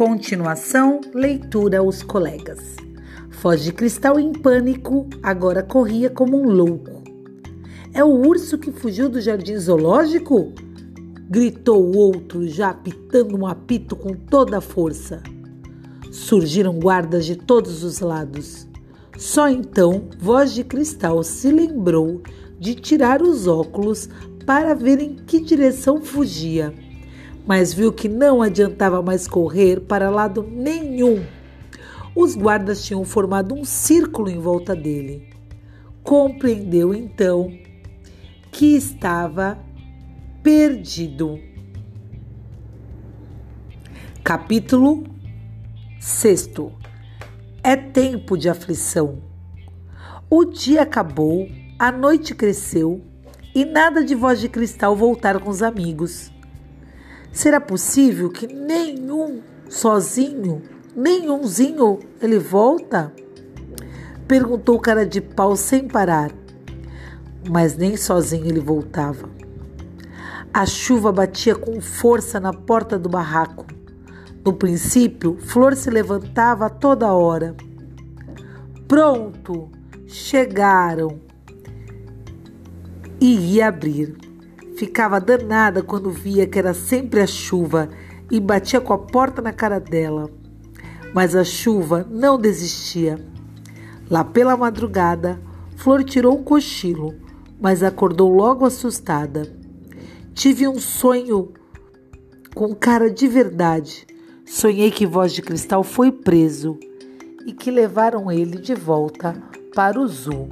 Continuação, leitura aos colegas. Foz de Cristal em pânico, agora corria como um louco. É o urso que fugiu do jardim zoológico? Gritou o outro, já apitando um apito com toda a força. Surgiram guardas de todos os lados. Só então Voz de Cristal se lembrou de tirar os óculos para ver em que direção fugia mas viu que não adiantava mais correr para lado nenhum. Os guardas tinham formado um círculo em volta dele. Compreendeu então que estava perdido. Capítulo 6 É tempo de aflição. O dia acabou, a noite cresceu e nada de voz de cristal voltar com os amigos. Será possível que nenhum sozinho, nenhumzinho ele volta? Perguntou o cara de pau sem parar. Mas nem sozinho ele voltava. A chuva batia com força na porta do barraco. No princípio, Flor se levantava toda hora. Pronto, chegaram. E ia abrir. Ficava danada quando via que era sempre a chuva e batia com a porta na cara dela. Mas a chuva não desistia. Lá pela madrugada, Flor tirou um cochilo, mas acordou logo assustada. Tive um sonho com cara de verdade. Sonhei que Voz de Cristal foi preso e que levaram ele de volta para o zoo.